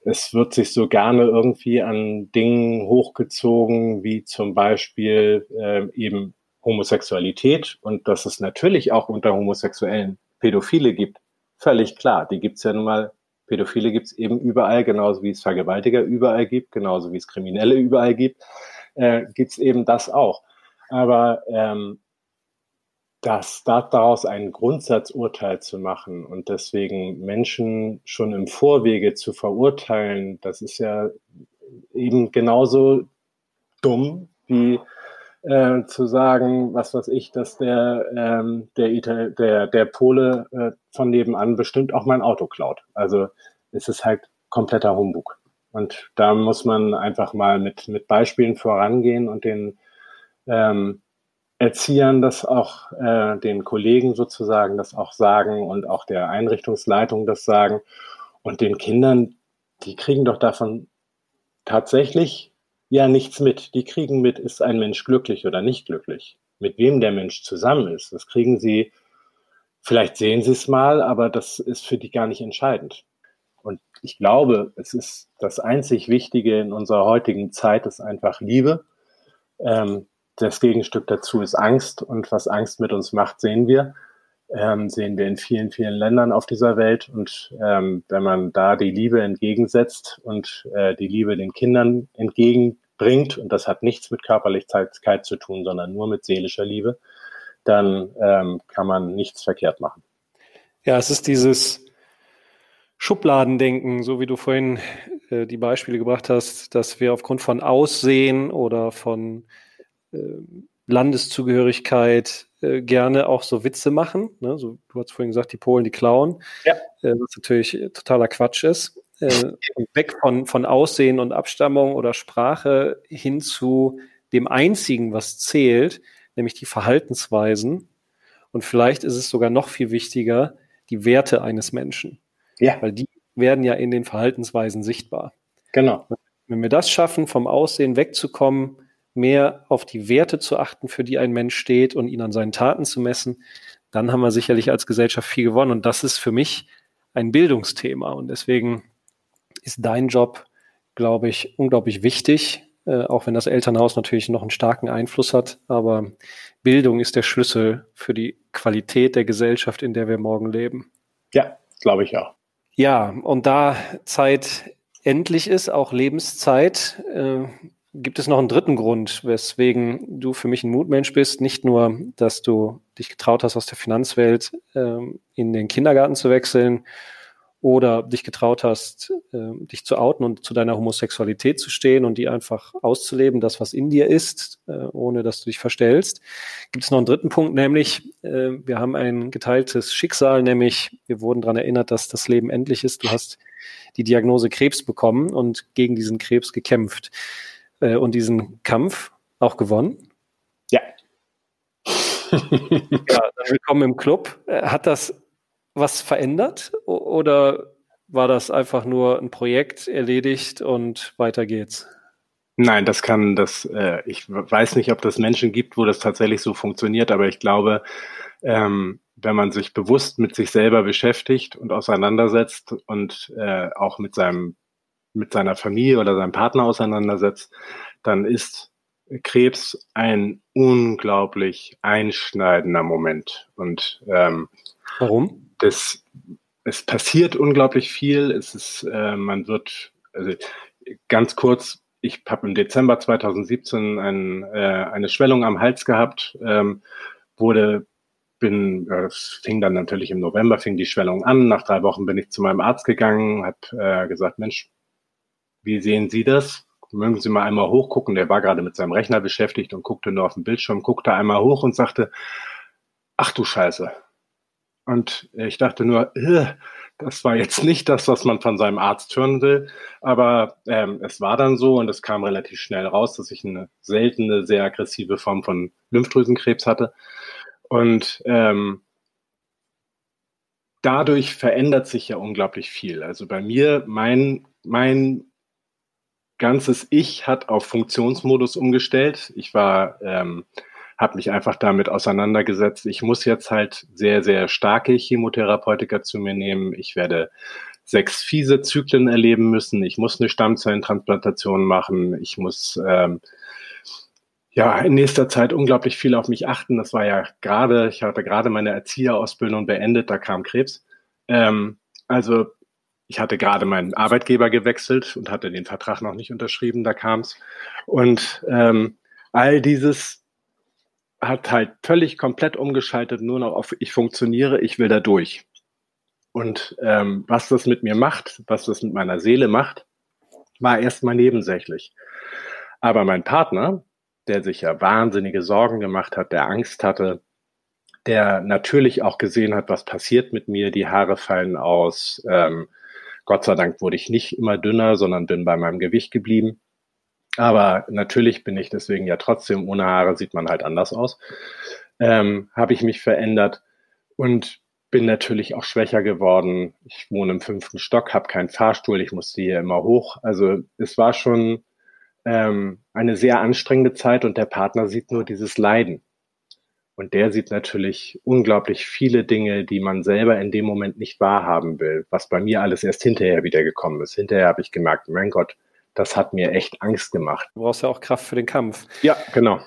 es wird sich so gerne irgendwie an Dingen hochgezogen, wie zum Beispiel äh, eben Homosexualität und dass es natürlich auch unter Homosexuellen Pädophile gibt. Völlig klar, die gibt's ja nun mal, Pädophile gibt's eben überall, genauso wie es Vergewaltiger überall gibt, genauso wie es Kriminelle überall gibt, äh, gibt's eben das auch. Aber ähm, das daraus ein Grundsatzurteil zu machen und deswegen Menschen schon im Vorwege zu verurteilen, das ist ja eben genauso dumm wie äh, zu sagen, was weiß ich, dass der ähm, der, Ital der der Pole äh, von nebenan bestimmt auch mein Auto klaut. Also es ist halt kompletter Humbug. Und da muss man einfach mal mit mit Beispielen vorangehen und den ähm, Erziehern das auch, äh, den Kollegen sozusagen das auch sagen und auch der Einrichtungsleitung das sagen. Und den Kindern, die kriegen doch davon tatsächlich ja nichts mit. Die kriegen mit, ist ein Mensch glücklich oder nicht glücklich. Mit wem der Mensch zusammen ist. Das kriegen sie, vielleicht sehen sie es mal, aber das ist für die gar nicht entscheidend. Und ich glaube, es ist das einzig Wichtige in unserer heutigen Zeit, ist einfach Liebe. Ähm, das Gegenstück dazu ist Angst und was Angst mit uns macht, sehen wir. Ähm, sehen wir in vielen, vielen Ländern auf dieser Welt. Und ähm, wenn man da die Liebe entgegensetzt und äh, die Liebe den Kindern entgegenbringt, und das hat nichts mit Körperlichkeit zu tun, sondern nur mit seelischer Liebe, dann ähm, kann man nichts verkehrt machen. Ja, es ist dieses Schubladendenken, so wie du vorhin äh, die Beispiele gebracht hast, dass wir aufgrund von Aussehen oder von äh, Landeszugehörigkeit äh, gerne auch so Witze machen. Ne? So, du hast vorhin gesagt, die Polen, die klauen. Ja. Äh, was natürlich totaler Quatsch ist. Äh, weg von, von Aussehen und Abstammung oder Sprache hin zu dem einzigen, was zählt, nämlich die Verhaltensweisen. Und vielleicht ist es sogar noch viel wichtiger, die Werte eines Menschen. Ja. Weil die werden ja in den Verhaltensweisen sichtbar. Genau. Wenn wir das schaffen, vom Aussehen wegzukommen, mehr auf die Werte zu achten, für die ein Mensch steht und ihn an seinen Taten zu messen, dann haben wir sicherlich als Gesellschaft viel gewonnen. Und das ist für mich ein Bildungsthema. Und deswegen ist dein Job, glaube ich, unglaublich wichtig, äh, auch wenn das Elternhaus natürlich noch einen starken Einfluss hat. Aber Bildung ist der Schlüssel für die Qualität der Gesellschaft, in der wir morgen leben. Ja, glaube ich auch. Ja, und da Zeit endlich ist, auch Lebenszeit, äh, gibt es noch einen dritten Grund, weswegen du für mich ein Mutmensch bist. Nicht nur, dass du dich getraut hast, aus der Finanzwelt ähm, in den Kindergarten zu wechseln oder dich getraut hast, äh, dich zu outen und zu deiner Homosexualität zu stehen und die einfach auszuleben, das, was in dir ist, äh, ohne dass du dich verstellst. Gibt es noch einen dritten Punkt, nämlich äh, wir haben ein geteiltes Schicksal, nämlich wir wurden daran erinnert, dass das Leben endlich ist. Du hast die Diagnose Krebs bekommen und gegen diesen Krebs gekämpft äh, und diesen Kampf auch gewonnen. Ja. ja, willkommen im Club. Äh, hat das was verändert oder war das einfach nur ein Projekt erledigt und weiter geht's? Nein, das kann das, äh, ich weiß nicht, ob das Menschen gibt, wo das tatsächlich so funktioniert, aber ich glaube, ähm, wenn man sich bewusst mit sich selber beschäftigt und auseinandersetzt und äh, auch mit seinem, mit seiner Familie oder seinem Partner auseinandersetzt, dann ist Krebs ein unglaublich einschneidender Moment. Und ähm, warum? Das, es passiert unglaublich viel. Es ist, äh, man wird, also ganz kurz, ich habe im Dezember 2017 ein, äh, eine Schwellung am Hals gehabt, ähm, wurde, bin, äh, das fing dann natürlich im November, fing die Schwellung an. Nach drei Wochen bin ich zu meinem Arzt gegangen, habe äh, gesagt, Mensch, wie sehen Sie das? Mögen Sie mal einmal hochgucken. Der war gerade mit seinem Rechner beschäftigt und guckte nur auf den Bildschirm, guckte einmal hoch und sagte, ach du Scheiße. Und ich dachte nur, das war jetzt nicht das, was man von seinem Arzt hören will. Aber ähm, es war dann so und es kam relativ schnell raus, dass ich eine seltene, sehr aggressive Form von Lymphdrüsenkrebs hatte. Und ähm, dadurch verändert sich ja unglaublich viel. Also bei mir, mein, mein ganzes Ich hat auf Funktionsmodus umgestellt. Ich war ähm, habe mich einfach damit auseinandergesetzt. Ich muss jetzt halt sehr, sehr starke Chemotherapeutika zu mir nehmen. Ich werde sechs fiese Zyklen erleben müssen. Ich muss eine Stammzellentransplantation machen. Ich muss ähm, ja in nächster Zeit unglaublich viel auf mich achten. Das war ja gerade, ich hatte gerade meine Erzieherausbildung beendet, da kam Krebs. Ähm, also ich hatte gerade meinen Arbeitgeber gewechselt und hatte den Vertrag noch nicht unterschrieben, da kam's. Und ähm, all dieses hat halt völlig komplett umgeschaltet, nur noch auf ich funktioniere, ich will da durch. Und ähm, was das mit mir macht, was das mit meiner Seele macht, war erstmal nebensächlich. Aber mein Partner, der sich ja wahnsinnige Sorgen gemacht hat, der Angst hatte, der natürlich auch gesehen hat, was passiert mit mir, die Haare fallen aus. Ähm, Gott sei Dank wurde ich nicht immer dünner, sondern bin bei meinem Gewicht geblieben. Aber natürlich bin ich deswegen ja trotzdem, ohne Haare sieht man halt anders aus. Ähm, Habe ich mich verändert und bin natürlich auch schwächer geworden. Ich wohne im fünften Stock, habe keinen Fahrstuhl, ich musste hier immer hoch. Also es war schon ähm, eine sehr anstrengende Zeit und der Partner sieht nur dieses Leiden. Und der sieht natürlich unglaublich viele Dinge, die man selber in dem Moment nicht wahrhaben will, was bei mir alles erst hinterher wieder gekommen ist. Hinterher habe ich gemerkt, mein Gott, das hat mir echt Angst gemacht. Du brauchst ja auch Kraft für den Kampf. Ja, genau.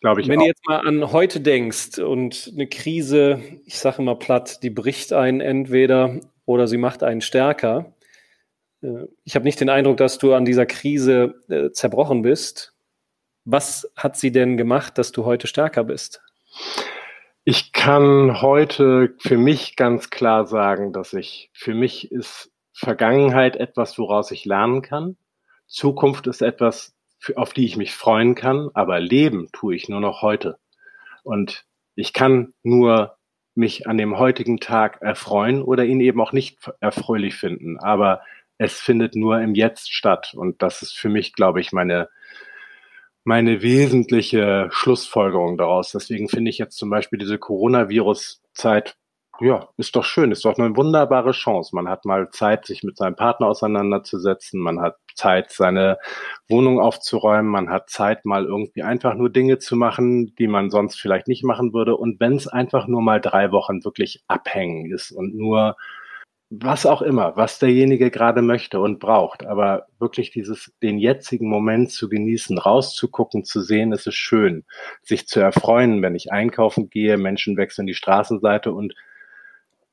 Glaube ich Wenn auch. du jetzt mal an heute denkst und eine Krise, ich sage immer platt, die bricht einen entweder oder sie macht einen stärker. Äh, ich habe nicht den Eindruck, dass du an dieser Krise äh, zerbrochen bist. Was hat sie denn gemacht, dass du heute stärker bist? Ich kann heute für mich ganz klar sagen, dass ich, für mich ist Vergangenheit etwas, woraus ich lernen kann. Zukunft ist etwas, auf die ich mich freuen kann, aber leben tue ich nur noch heute. Und ich kann nur mich an dem heutigen Tag erfreuen oder ihn eben auch nicht erfreulich finden. Aber es findet nur im Jetzt statt. Und das ist für mich, glaube ich, meine, meine wesentliche Schlussfolgerung daraus. Deswegen finde ich jetzt zum Beispiel diese Coronavirus-Zeit ja, ist doch schön, ist doch eine wunderbare Chance. Man hat mal Zeit, sich mit seinem Partner auseinanderzusetzen, man hat Zeit, seine Wohnung aufzuräumen, man hat Zeit, mal irgendwie einfach nur Dinge zu machen, die man sonst vielleicht nicht machen würde. Und wenn es einfach nur mal drei Wochen wirklich abhängen ist und nur was auch immer, was derjenige gerade möchte und braucht, aber wirklich dieses, den jetzigen Moment zu genießen, rauszugucken, zu sehen, es ist schön, sich zu erfreuen, wenn ich einkaufen gehe, Menschen wechseln die Straßenseite und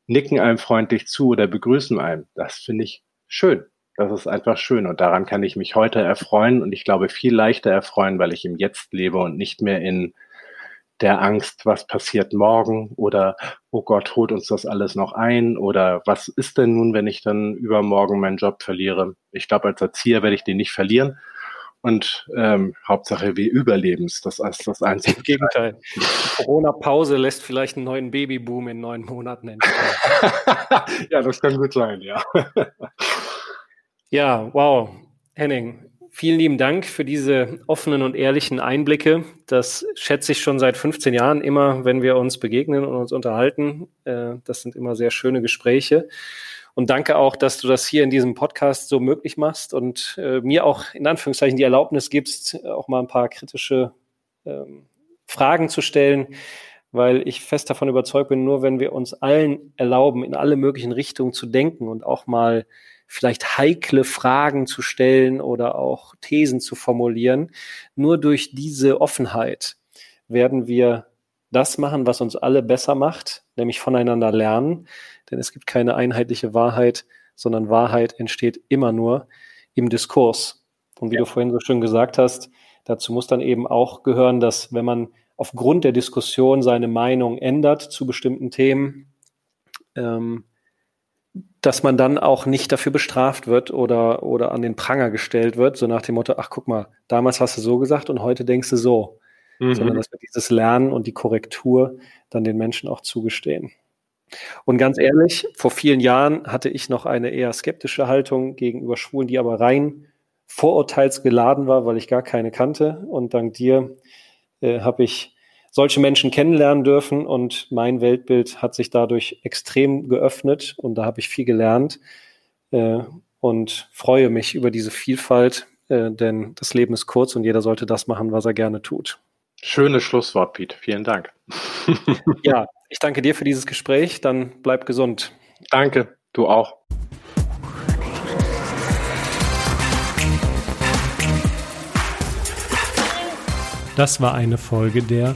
nicken einem freundlich zu oder begrüßen einem. Das finde ich schön. Das ist einfach schön und daran kann ich mich heute erfreuen und ich glaube viel leichter erfreuen, weil ich im Jetzt lebe und nicht mehr in der Angst, was passiert morgen oder oh Gott, holt uns das alles noch ein oder was ist denn nun, wenn ich dann übermorgen meinen Job verliere? Ich glaube, als Erzieher werde ich den nicht verlieren, und ähm, Hauptsache wir überleben es. Das ist das einzige. Im Gegenteil. Die Corona-Pause lässt vielleicht einen neuen Babyboom in neun Monaten entstehen. ja, das kann gut sein, ja. Ja, wow. Henning, vielen lieben Dank für diese offenen und ehrlichen Einblicke. Das schätze ich schon seit 15 Jahren immer, wenn wir uns begegnen und uns unterhalten. Äh, das sind immer sehr schöne Gespräche. Und danke auch, dass du das hier in diesem Podcast so möglich machst und äh, mir auch in Anführungszeichen die Erlaubnis gibst, auch mal ein paar kritische ähm, Fragen zu stellen, weil ich fest davon überzeugt bin, nur wenn wir uns allen erlauben, in alle möglichen Richtungen zu denken und auch mal vielleicht heikle Fragen zu stellen oder auch Thesen zu formulieren, nur durch diese Offenheit werden wir das machen, was uns alle besser macht, nämlich voneinander lernen denn es gibt keine einheitliche Wahrheit, sondern Wahrheit entsteht immer nur im Diskurs. Und wie ja. du vorhin so schön gesagt hast, dazu muss dann eben auch gehören, dass wenn man aufgrund der Diskussion seine Meinung ändert zu bestimmten Themen, ähm, dass man dann auch nicht dafür bestraft wird oder, oder an den Pranger gestellt wird, so nach dem Motto, ach guck mal, damals hast du so gesagt und heute denkst du so. Mhm. Sondern dass wir dieses Lernen und die Korrektur dann den Menschen auch zugestehen. Und ganz ehrlich, vor vielen Jahren hatte ich noch eine eher skeptische Haltung gegenüber Schwulen, die aber rein vorurteilsgeladen war, weil ich gar keine kannte. Und dank dir äh, habe ich solche Menschen kennenlernen dürfen und mein Weltbild hat sich dadurch extrem geöffnet und da habe ich viel gelernt äh, und freue mich über diese Vielfalt, äh, denn das Leben ist kurz und jeder sollte das machen, was er gerne tut. Schönes Schlusswort, Pete. Vielen Dank. ja, ich danke dir für dieses Gespräch. Dann bleib gesund. Danke, du auch. Das war eine Folge der